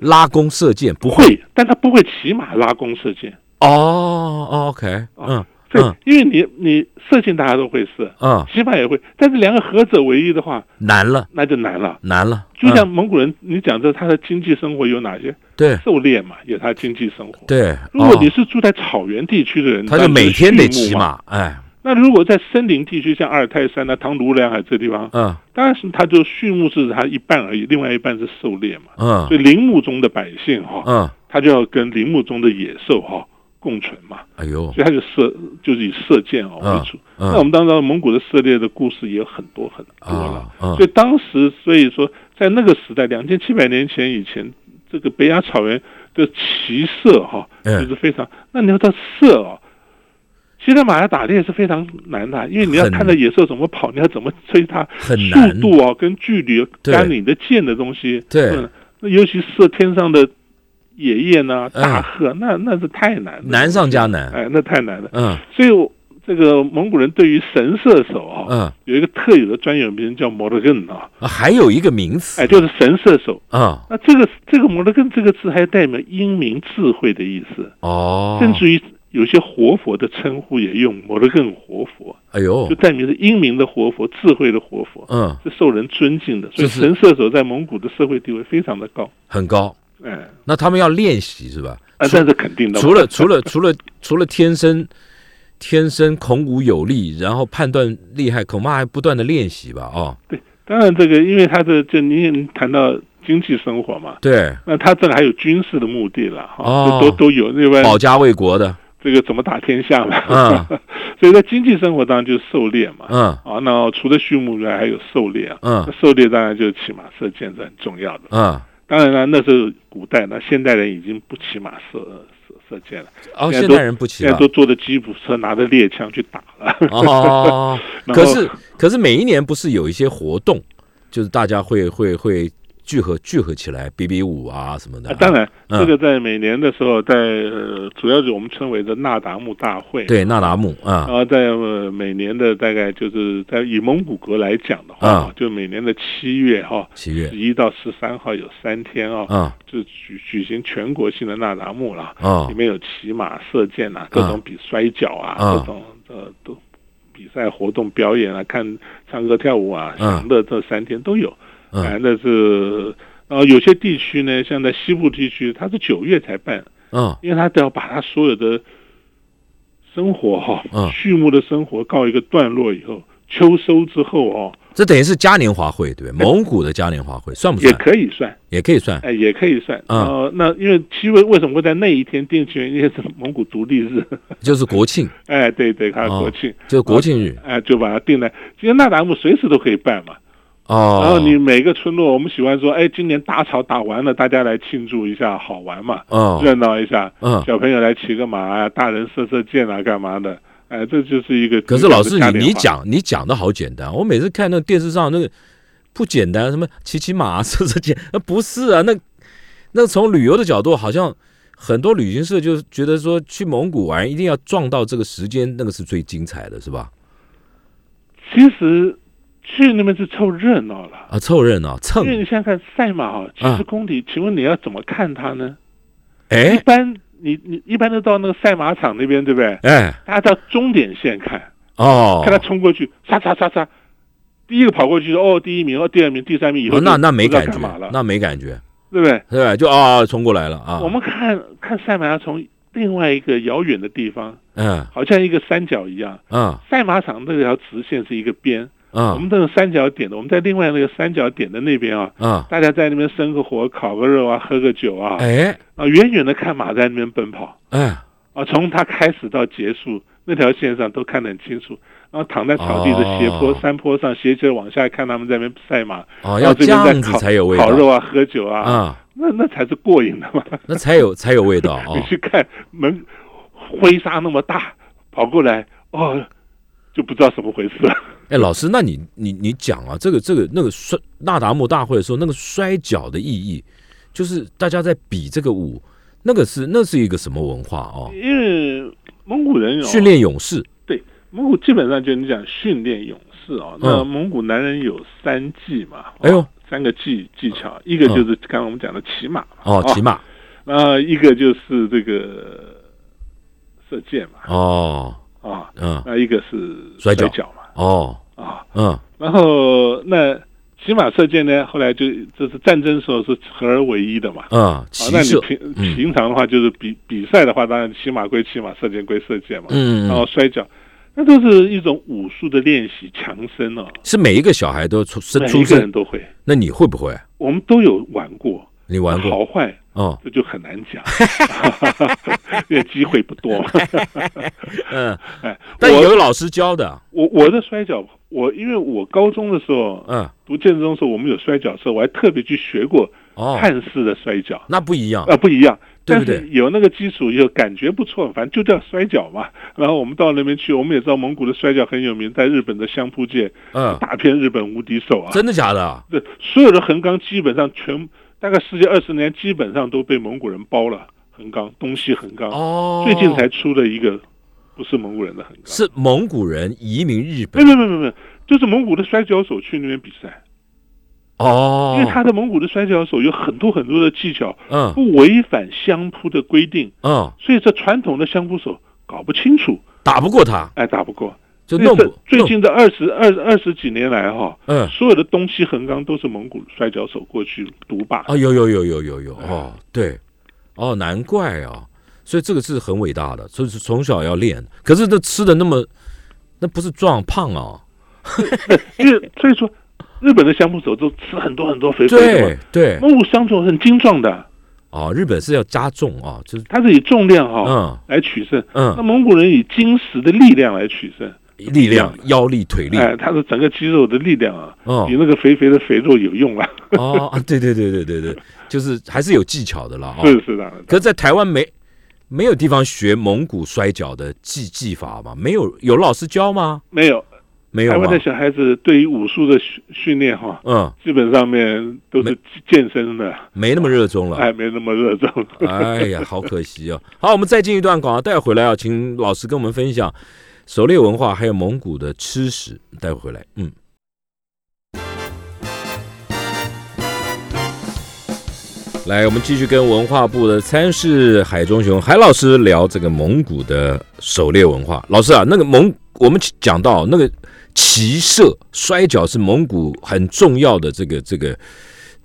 拉弓射箭不会，但他不会骑马拉弓射箭。哦，OK，嗯。对，因为你你射箭大家都会射，嗯，骑马也会，但是两个合者为一的话难了，那就难了，难了。就像蒙古人，你讲这他的经济生活有哪些？对，狩猎嘛，也是他经济生活。对，如果你是住在草原地区的人，他就每天得骑马，哎。那如果在森林地区，像阿尔泰山啊、唐努梁海这地方，嗯，当然是它就畜牧是它一半而已，另外一半是狩猎嘛，嗯，所以林木中的百姓哈，嗯，他就要跟林木中的野兽哈。共存嘛？哎呦，所以他就射，就是以射箭啊为主。那我们当然蒙古的射猎的故事也有很多很多了。所以当时，所以说在那个时代，两千七百年前以前，这个北亚草原的骑射哈，就是非常。那你要到射啊，现在马来打猎是非常难的，因为你要看到野兽怎么跑，你要怎么追它，速度啊，跟距离，跟你的箭的东西。对，那尤其射天上的。野雁呢，大鹤，那那是太难，了，难上加难，哎，那太难了。嗯，所以这个蒙古人对于神射手啊，嗯，有一个特有的专有名叫摩德根啊，还有一个名词，哎，就是神射手。啊。那这个这个摩德根这个字还代表英明智慧的意思哦，甚至于有些活佛的称呼也用摩德根活佛，哎呦，就代表是英明的活佛，智慧的活佛，嗯，是受人尊敬的。所以神射手在蒙古的社会地位非常的高，很高。哎，那他们要练习是吧？啊，这是肯定的。除了除了除了除了天生天生孔武有力，然后判断厉害，恐怕还不断的练习吧？哦，对，当然这个，因为他的就您谈到经济生活嘛，对，那他这个还有军事的目的了，哈，都都有，另外保家卫国的这个怎么打天下嘛？嗯，<laughs> 所以在经济生活当中就是狩猎嘛，嗯，啊，那除了畜牧以外还有狩猎啊，嗯，狩猎当然就是骑马射箭是很重要的，嗯。当然了，那是古代，那现代人已经不骑马射射射箭了。哦，现代人不骑，现在都坐着吉普车，拿着猎枪去打了。哦，<laughs> 可是可是每一年不是有一些活动，就是大家会会会。聚合聚合起来比比武啊什么的，当然这个在每年的时候，在呃主要是我们称为的纳达慕大会，对纳达慕啊，然后在每年的大概就是在以蒙古国来讲的话，就每年的七月哈，七月。十一到十三号有三天啊，就举举行全国性的纳达慕了，啊，里面有骑马射箭啊，各种比摔跤啊，各种呃都比赛活动表演啊，看唱歌跳舞啊，享乐这三天都有。哎，那是，然后有些地区呢，像在西部地区，它是九月才办，嗯，因为他都要把他所有的生活哈，嗯 <laughs> 畜牧的生活告一个段落以后，秋收之后哦，这等于是嘉年华会，对不对？蒙古的嘉年华会算不算？也可以算，也可以算，哎，也可以算。啊，那因为七月为什么会在那一天定期？因为是蒙古独立日，<laughs> 就是国庆。哎，对对，它是国庆，就是国庆日。哎，就把它定在，其实那达慕随时都可以办嘛。哦，然后你每个村落，我们喜欢说，哎，今年大潮打完了，大家来庆祝一下，好玩嘛，热闹一下，嗯，小朋友来骑个马啊，大人射射箭啊，干嘛的？哎，这就是一个。可是老师，你你讲你讲的好简单，我每次看那个电视上那个不简单，什么骑骑马射射箭，那不是啊，那那从旅游的角度，好像很多旅行社就觉得说去蒙古玩一定要撞到这个时间，那个是最精彩的，是吧？其实。去那边是凑热闹了啊，凑热闹蹭。因为你想想看赛马哈，七十公里，请问你要怎么看它呢？哎，一般你你一般都到那个赛马场那边，对不对？哎，大家到终点线看哦，看他冲过去，杀杀杀杀，第一个跑过去哦，第一名哦，第二名，第三名以后那那没感觉了，那没感觉，对不对？对，就啊冲过来了啊。我们看看赛马要从另外一个遥远的地方，嗯，好像一个三角一样，嗯，赛马场那条直线是一个边。啊，我们这种三角点的，我们在另外那个三角点的那边啊，啊，大家在那边生个火，烤个肉啊，喝个酒啊，哎，啊，远远的看马在那边奔跑，哎，啊，从它开始到结束那条线上都看得很清楚，然后躺在草地的斜坡山坡上斜斜往下看他们在那边赛马，哦，要这样子才有味道，烤肉啊，喝酒啊，啊，那那才是过瘾的嘛，<laughs> 那才有才有味道，<laughs> 你去看门，灰沙那么大跑过来，哦。就不知道怎么回事。哎，老师，那你你你讲啊，这个这个那个摔那达慕大会的时候，那个摔跤的意义，就是大家在比这个舞，那个是那是一个什么文化哦？因为蒙古人训练勇士，对蒙古基本上就你讲训练勇士啊，那蒙古男人有三技嘛？哎呦，三个技技巧，一个就是刚刚我们讲的骑马哦，骑马，那一个就是这个射箭嘛，哦。啊，嗯，那一个是摔跤。嘛，哦，啊，嗯，然后那骑马射箭呢，后来就这是战争时候是合而为一的嘛，嗯，那你平平常的话就是比比赛的话，当然骑马归骑马，射箭归射箭嘛，嗯，然后摔跤，那都是一种武术的练习，强身哦，是每一个小孩都出生出生都会，那你会不会？我们都有玩过。你玩过。好坏哦，这就很难讲，<laughs> <laughs> 因为机会不多。<laughs> 嗯，哎，但有老师教的。我我的摔跤，我因为我高中的时候，嗯，读建中的时候，我们有摔跤社，我还特别去学过汉式的摔跤。那不一样啊，不一样，但是？有那个基础以后，感觉不错，反正就叫摔跤嘛。然后我们到那边去，我们也知道蒙古的摔跤很有名，在日本的相扑界，嗯，大片日本无敌手啊。真的假的？对，所有的横纲基本上全。大概十几二十年，基本上都被蒙古人包了。横纲，东西横纲，哦，最近才出了一个不是蒙古人的横纲，是蒙古人移民日本。没有没没没没，就是蒙古的摔跤手去那边比赛。哦，因为他的蒙古的摔跤手有很多很多的技巧，嗯，不违反相扑的规定，嗯，所以这传统的相扑手搞不清楚，打不过他，哎，打不过。就弄最近的二十二二十几年来哈，嗯，所有的东西横纲都是蒙古摔跤手过去独霸啊，有有有有有有哦，对，哦，难怪啊，所以这个是很伟大的，所以是从小要练。可是这吃的那么，那不是壮胖啊？<laughs> 因为所以说，日本的相扑手都吃很多很多肥肥的嘛，对，蒙古相扑很精壮的。哦，日本是要加重啊，就是他是以重量哈，嗯，来取胜，嗯，那蒙古人以金石的力量来取胜。力量、腰力、腿力，哎，他的整个肌肉的力量啊，比那个肥肥的肥肉有用啊。哦，对对对对对对，就是还是有技巧的了。是是的。可是，在台湾没没有地方学蒙古摔跤的技技法吗？没有，有老师教吗？没有，没有。台湾的小孩子对于武术的训训练哈，嗯，基本上面都是健身的，没那么热衷了。哎，没那么热衷。哎呀，好可惜哦。好，我们再进一段广告，待会回来要请老师跟我们分享。狩猎文化还有蒙古的吃食，带回来。嗯，来，我们继续跟文化部的参事海中雄海老师聊这个蒙古的狩猎文化。老师啊，那个蒙，我们讲到那个骑射、摔跤是蒙古很重要的这个这个。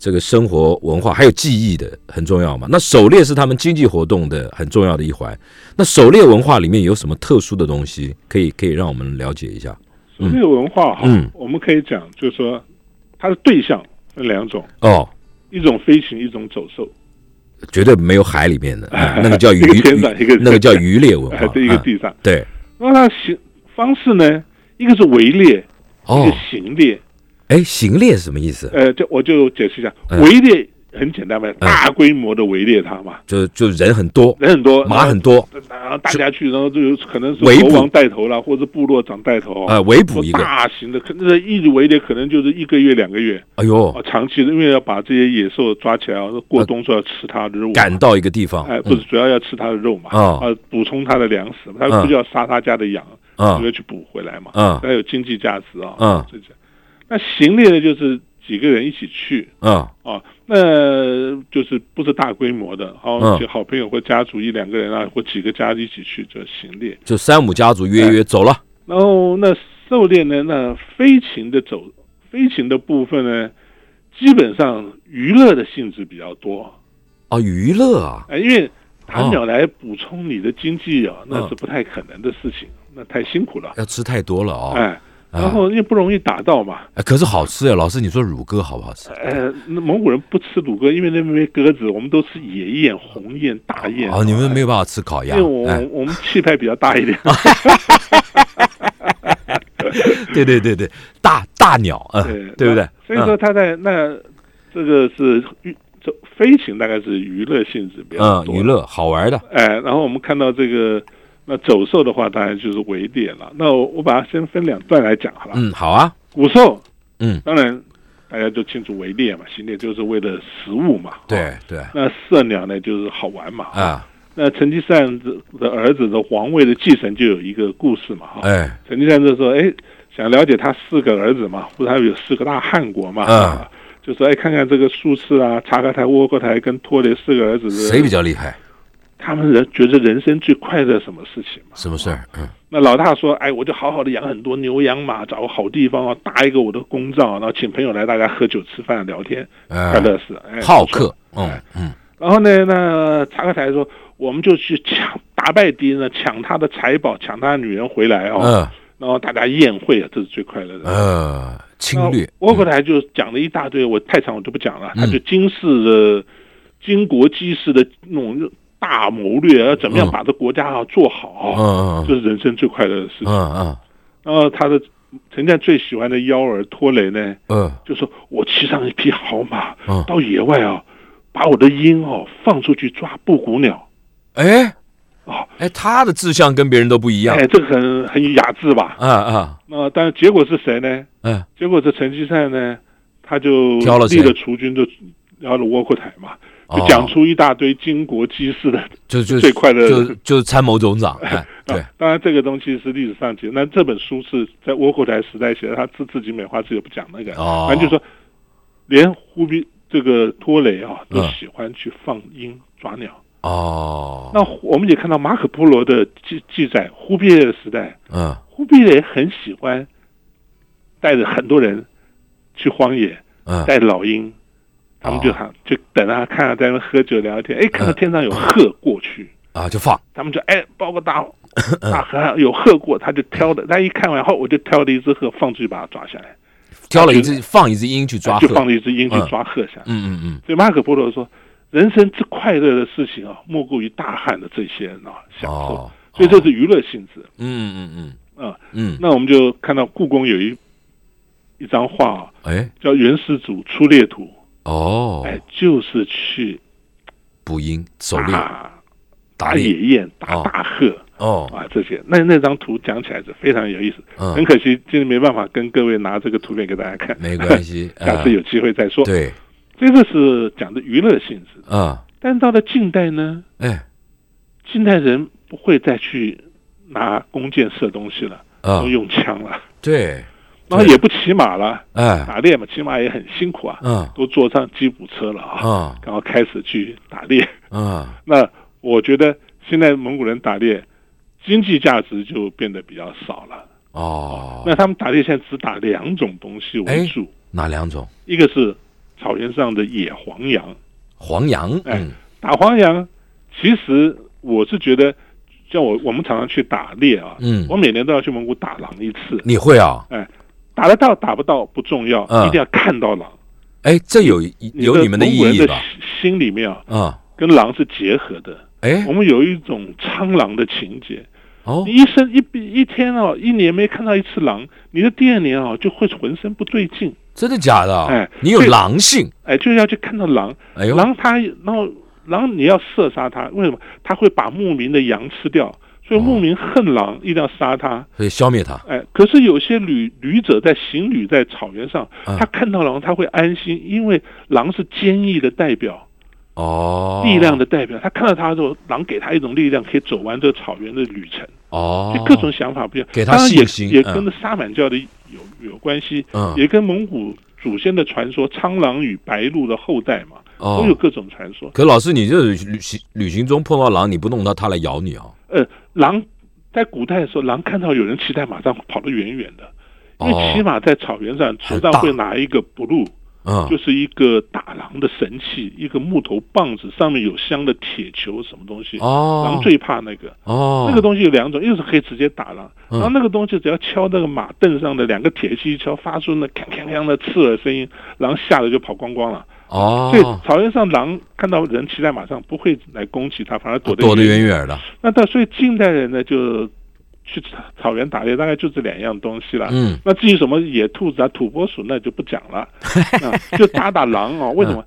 这个生活文化还有记忆的很重要嘛？那狩猎是他们经济活动的很重要的一环。那狩猎文化里面有什么特殊的东西，可以可以让我们了解一下？狩猎文化哈，我们可以讲，就是说它的对象分两种哦，一种飞行，一种走兽，绝对没有海里面的，<laughs> 那个叫鱼，那个叫渔猎文化，<laughs> 一个地上。对，那它行方式呢？一个是围猎，一个行猎。哎，行猎是什么意思？呃，就我就解释一下，围猎很简单嘛，大规模的围猎它嘛，就就人很多，人很多，马很多，然后大家去，然后就有可能是国王带头了，或者部落长带头。啊，围捕一个。大型的，可能一围猎可能就是一个月两个月，哎呦，长期的，因为要把这些野兽抓起来，过冬时候要吃它的肉，赶到一个地方，哎，不是主要要吃它的肉嘛，啊，补充它的粮食它，不就要杀他家的羊，啊，就要去补回来嘛，啊，它有经济价值啊，啊，这些。那行猎呢，就是几个人一起去啊啊，那就是不是大规模的，好就好朋友或家族一两个人啊，或几个家一起去就行猎，就三五家族约约走了。然后那狩猎呢，那飞禽的走飞禽的部分呢，基本上娱乐的性质比较多。啊，娱乐啊，哎，因为打鸟来补充你的经济啊，那是不太可能的事情，那太辛苦了，要吃太多了啊，哎。然后又不容易打到嘛，哎，可是好吃哎，老师，你说乳鸽好不好吃？呃，那蒙古人不吃乳鸽，因为那边没鸽子，我们都吃野雁、红雁、大雁。哦，你们没有办法吃烤鸭，因为我我们气派比较大一点。<laughs> 对对对对，大大鸟，嗯，对不对？所以说他在那这个是这飞行大概是娱乐性质比较多，娱乐好玩的。哎，然后我们看到这个那走兽的话，当然就是围猎了。那我我把它先分两段来讲好了。嗯，好啊。古兽，嗯，当然大家都清楚围猎嘛，行猎就是为了食物嘛。对对。那射鸟呢，就是好玩嘛。啊。那成吉思汗的儿子的皇位的继承就有一个故事嘛。哈。哎。成吉思汗就说：“哎，想了解他四个儿子嘛，不是他有四个大汗国嘛。”啊。就说：“哎，看看这个术士啊，察合台、窝阔台跟托雷四个儿子，谁比较厉害？”他们人觉得人生最快乐什么事情嘛？什么事儿？嗯，那老大说：“哎，我就好好的养很多牛羊马，找个好地方啊，搭一个我的公帐，然后请朋友来，大家喝酒吃饭聊天，快乐死。”好客，嗯嗯。然后呢，那查克台说：“我们就去抢，打败敌人，抢他的财宝，抢他的女人回来哦。”嗯。然后大家宴会啊，这是最快乐的。呃，侵略。沃克台就讲了一大堆，我太长我就不讲了。他就惊世的巾帼机式的那种。大谋略，要怎么样把这国家啊做好？嗯嗯，这是人生最快乐的事情。嗯嗯，然后他的陈家最喜欢的幺儿托雷呢，嗯，就说我骑上一匹好马，嗯，到野外啊，把我的鹰哦放出去抓布谷鸟。哎，哦，哎，他的志向跟别人都不一样。哎，这个很很雅致吧？啊啊，那但是结果是谁呢？嗯，结果这成吉思汗呢，他就立了储君，就要了窝阔台嘛。就讲出一大堆巾帼机事的，<laughs> 就就最快的，就就是参谋总长。<laughs> 对，当然这个东西是历史上写，那这本书是在窝阔台时代写的，他自自己美化自己不讲那个。哦，反正就说，连忽必这个托雷啊，都喜欢去放鹰抓鸟。哦，那我们也看到马可波罗的记记载，忽必烈的时代，嗯，忽必烈很喜欢带着很多人去荒野，嗯，带老鹰。他们就喊，就等他看他在那喝酒聊天，哎，看到天上有鹤过去啊，就放。他们就哎，包个大 <coughs> 大河有鹤过，他就挑的。他一看完后，我就挑了一只鹤放出去把它抓下来。挑了一只，放一只鹰去抓，就放了一只鹰去抓鹤下来。嗯嗯嗯。所以马可波罗说，人生之快乐的事情啊，莫过于大汉的这些人啊享受。所以这是娱乐性质。嗯嗯嗯。啊嗯。那我们就看到故宫有一一张画，哎，叫《元始祖出猎图》。哦，哎，就是去捕鹰、狩猎、打野雁、打大鹤哦。啊，这些。那那张图讲起来是非常有意思。很可惜今天没办法跟各位拿这个图片给大家看，没关系，<laughs> 下次有机会再说。对，这个是讲的娱乐性质。啊。但到了近代呢，哎，近代人不会再去拿弓箭射东西了，都用枪了。对。然后也不骑马了，哎，打猎嘛，骑马也很辛苦啊，嗯，都坐上吉普车了啊，嗯，然后开始去打猎，嗯，<laughs> 那我觉得现在蒙古人打猎，经济价值就变得比较少了，哦，那他们打猎现在只打两种东西为主，哪两种？一个是草原上的野黄羊，黄羊，哎，打黄羊，其实我是觉得，像我我们常常去打猎啊，嗯，我每年都要去蒙古打狼一次，你会啊？哎。打得到打不到不重要，一定要看到狼。哎，这有有你们的意义吧？心里面啊，跟狼是结合的。哎，我们有一种苍狼的情节。哦，你一生一一天哦，一年没看到一次狼，你的第二年哦就会浑身不对劲。真的假的？哎，你有狼性。哎，就是要去看到狼。哎呦，狼它然后狼你要射杀它，为什么？它会把牧民的羊吃掉。所以牧民恨狼，一定要杀他，所以消灭他。哎，可是有些旅旅者在行旅在草原上，他看到狼他会安心，因为狼是坚毅的代表，哦，力量的代表。他看到他之后，狼给他一种力量，可以走完这个草原的旅程。哦，就各种想法不一样，给他信心，也跟着沙满教的有有关系，嗯，也跟蒙古祖先的传说，苍狼与白鹿的后代嘛，都有各种传说。可老师，你这旅行旅行中碰到狼，你不弄它，它来咬你啊？呃，狼在古代的时候，狼看到有人骑在马上，跑得远远的，因为骑马在草原上，手上会拿一个不鹿，嗯，就是一个打狼的神器，一个木头棒子，上面有镶的铁球，什么东西？哦，狼最怕那个，哦，那个东西有两种，一个是可以直接打狼，然后那个东西只要敲那个马凳上的两个铁器一敲，发出那锵锵锵的刺耳声音，狼吓得就跑光光了。哦，所以草原上狼看到人骑在马上，不会来攻击他，反而躲得躲得远远的。那到所以近代人呢，就去草草原打猎，大概就这两样东西了。嗯，那至于什么野兔子啊、土拨鼠，那就不讲了。<laughs> 就打打狼啊？为什么？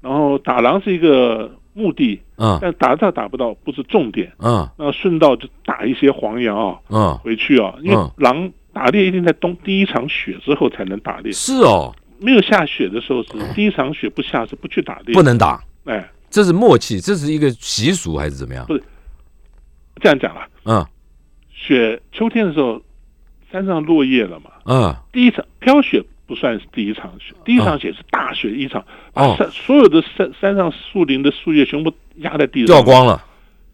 然后打狼是一个目的，嗯，但打到打不到不是重点，嗯，那顺道就打一些黄羊啊，嗯，回去啊，因为狼打猎一定在冬第一场雪之后才能打猎，是哦，没有下雪的时候是第一场雪不下是不去打猎，不能打，哎，这是默契，这是一个习俗还是怎么样？不是，这样讲了，嗯，雪秋天的时候山上落叶了嘛，嗯，第一场飘雪。不算是第一场雪，第一场雪是大雪一场，把山所有的山山上树林的树叶全部压在地上，掉光了，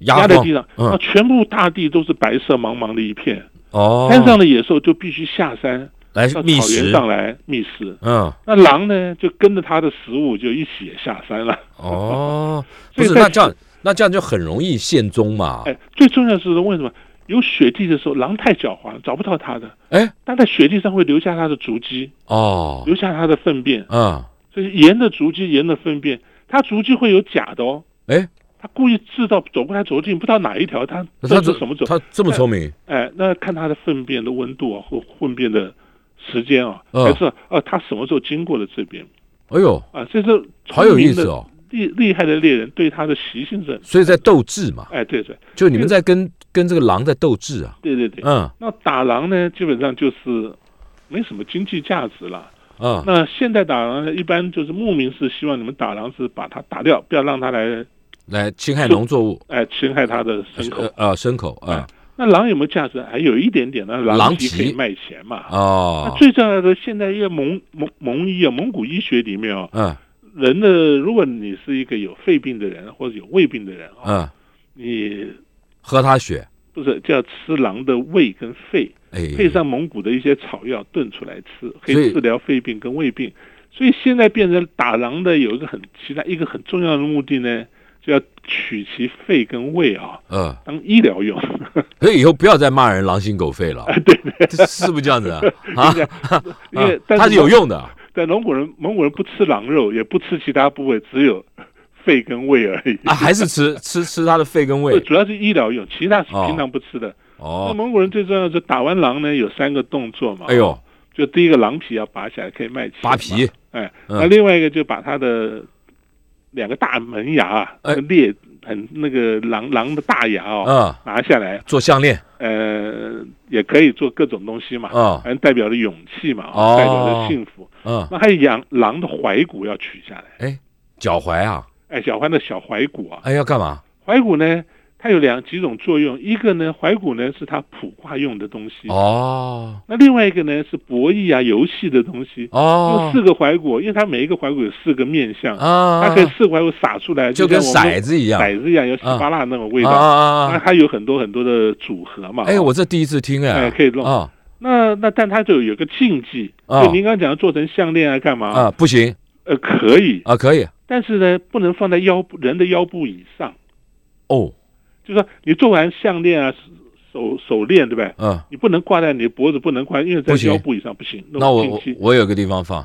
压在地上，那，全部大地都是白色茫茫的一片。哦，山上的野兽就必须下山来觅食，草原上来觅食。嗯，那狼呢，就跟着它的食物就一起也下山了。<laughs> 哦，<laughs> 不是，那这样那这样就很容易现踪嘛。哎，最重要的是为什么？有雪地的时候，狼太狡猾，找不到它的。哎，它在雪地上会留下它的足迹哦，留下它的粪便。嗯，所以沿着足迹，沿着粪便，它足迹会有假的哦。哎，它故意制造走过来走近，不知道哪一条，它它是什么走？它这么聪明？哎，那看它的粪便的温度啊，或粪便的时间啊，还是啊，他什么时候经过了这边？哎呦，啊，这是好有意思哦。厉厉害的猎人对他的习性是，所以在斗智嘛。哎，对对，就你们在跟跟这个狼在斗智啊。对对对，嗯。那打狼呢，基本上就是没什么经济价值了。嗯。那现在打狼呢，一般就是牧民是希望你们打狼是把它打掉，不要让它来来侵害农作物，哎，侵害它的牲口。呃，牲口啊。那狼有没有价值？还有一点点呢，狼皮可以卖钱嘛。哦。那最重要的，现在因为蒙蒙蒙医啊，蒙古医学里面啊。嗯。人的，如果你是一个有肺病的人或者有胃病的人啊，嗯，你喝他血不是叫吃狼的胃跟肺，哎，配上蒙古的一些草药炖出来吃，可以治疗肺病跟胃病。所以现在变成打狼的有一个很其他一个很重要的目的呢，就要取其肺跟胃啊，嗯，当医疗用。<laughs> 所以以后不要再骂人狼心狗肺了，<laughs> 对对，是不是这样子啊？<laughs> 啊，因为它是有用的。但蒙古人蒙古人不吃狼肉，也不吃其他部位，只有肺跟胃而已。啊，还是吃吃吃它的肺跟胃，主要是医疗用，其他是平常不吃的。哦，那蒙古人最重要是打完狼呢，有三个动作嘛。哎呦，就第一个狼皮要拔下来，可以卖钱。拔皮，哎，那另外一个就把它的两个大门牙啊，裂很那个狼狼的大牙哦，拿下来。做项链。呃，也可以做各种东西嘛，啊，反正代表着勇气嘛，哦，代表着幸福，嗯，那还有羊狼的踝骨要取下来，哎，脚踝啊，哎，脚踝的小踝骨啊，哎，要干嘛？踝骨呢？它有两几种作用，一个呢，怀古呢是它卜卦用的东西哦。那另外一个呢是博弈啊、游戏的东西哦。用四个怀古，因为它每一个怀古有四个面相啊，它可以四个怀古撒出来，就跟骰子一样，骰子一样有稀巴烂那种味道啊。那它有很多很多的组合嘛。哎，我这第一次听哎，可以弄啊。那那但它就有个禁忌，就您刚刚讲做成项链啊，干嘛啊？不行。呃，可以啊，可以，但是呢，不能放在腰部人的腰部以上。哦。就是说你做完项链啊、手手链，对不对？嗯，你不能挂在你的脖子，不能挂，因为在腰部以上不行。那我我有个地方放。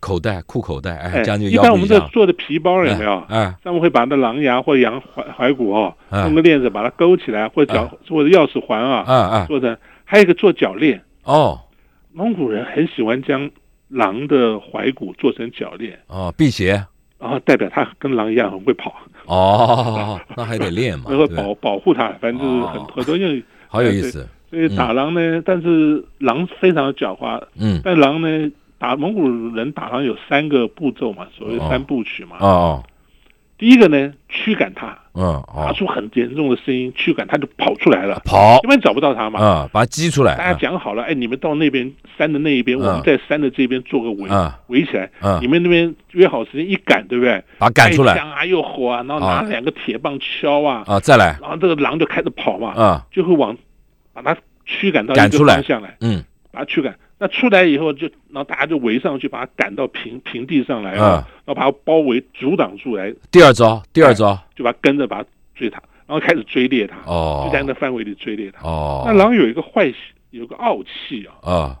口袋、裤口袋，哎，这样就一般我们这做的皮包有没有？哎，上面会把那狼牙或羊怀怀骨哦，弄个链子把它勾起来，或者脚或者钥匙环啊，啊啊，做成。还有一个做脚链。哦，蒙古人很喜欢将狼的怀骨做成脚链。哦，辟邪。然后代表他跟狼一样很会跑哦，那还得练嘛，然后保保护他，反正就是很很多用。好有意思。所以打狼呢，但是狼非常狡猾。嗯。但狼呢，打蒙古人打狼有三个步骤嘛，所谓三部曲嘛。哦。第一个呢，驱赶它。嗯。发出很严重的声音，驱赶它就跑出来了。跑。因为找不到它嘛。啊，把它激出来。大家讲好了，哎，你们到那边山的那一边，我们在山的这边做个围，围起来。嗯。你们那边约好时间一赶，对不对？把它赶出来。枪啊，又火啊，然后拿两个铁棒敲啊。啊，再来。然后这个狼就开始跑嘛。啊。就会往把它驱赶到一个方向来。嗯。把它驱赶。那出来以后就，然后大家就围上去，把它赶到平平地上来啊，然后把它包围阻挡住来。第二招，第二招就把它跟着把它追它，然后开始追猎它。哦，就在那范围里追猎它。哦，那狼有一个坏习，有个傲气啊，啊，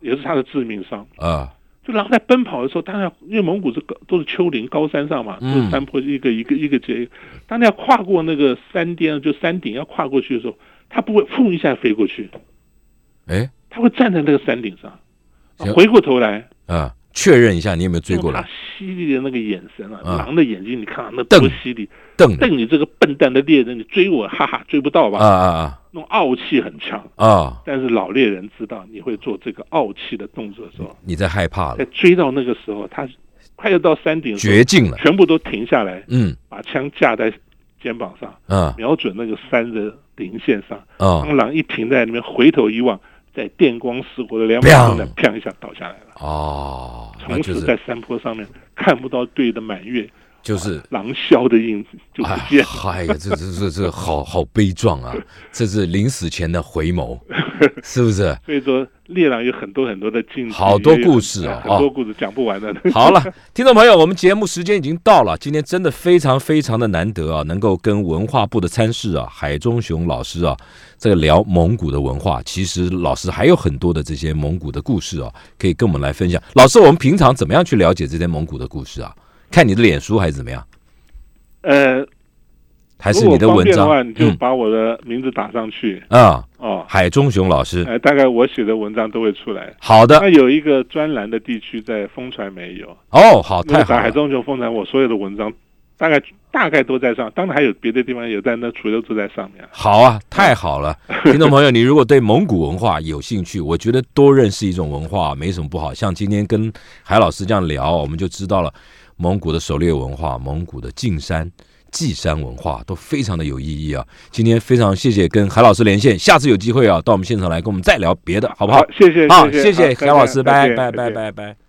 也是它的致命伤啊。就狼在奔跑的时候，当然因为蒙古是高都是丘陵高山上嘛，都是山坡一个一个一个接一个，当你要跨过那个山巅，就山顶要跨过去的时候，它不会砰一下飞过去，哎，它会站在那个山顶上。回过头来，啊，确认一下，你有没有追过来？他犀利的那个眼神啊，狼的眼睛，你看那多犀利，瞪瞪你这个笨蛋的猎人，你追我，哈哈，追不到吧？啊啊啊！那种傲气很强啊。但是老猎人知道你会做这个傲气的动作的时候，你在害怕了。在追到那个时候，他快要到山顶，绝境了，全部都停下来，嗯，把枪架在肩膀上，嗯，瞄准那个山的顶线上，啊，当狼一停在那边，回头一望。在电光石火的两秒钟内，砰一下倒下来了。哦，从此在山坡上面看不到对的满月，就是狼啸的影子就不见。哎呀，这这这这好好悲壮啊！这是临死前的回眸，是不是？<laughs> 所以说。猎狼有很多很多的境，好多故事啊，很多故事讲不完的。好了，<laughs> 听众朋友，我们节目时间已经到了，今天真的非常非常的难得啊，能够跟文化部的参事啊海中雄老师啊，这个聊蒙古的文化。其实老师还有很多的这些蒙古的故事啊，可以跟我们来分享。老师，我们平常怎么样去了解这些蒙古的故事啊？看你的脸书还是怎么样？呃。还是你的文章，你就把我的名字打上去啊。哦，海中雄老师，哎，大概我写的文章都会出来。好的，那有一个专栏的地区在风传媒有。哦，好，太好。海中雄风传，我所有的文章大概大概都在上，当然还有别的地方有在那，除了都在上面。好啊，太好了，<laughs> 听众朋友，你如果对蒙古文化有兴趣，我觉得多认识一种文化没什么不好。像今天跟海老师这样聊，我们就知道了蒙古的狩猎文化，蒙古的进山。祭山文化都非常的有意义啊！今天非常谢谢跟海老师连线，下次有机会啊，到我们现场来跟我们再聊别的，好不好？谢谢，好，谢谢海老师，拜拜拜拜拜。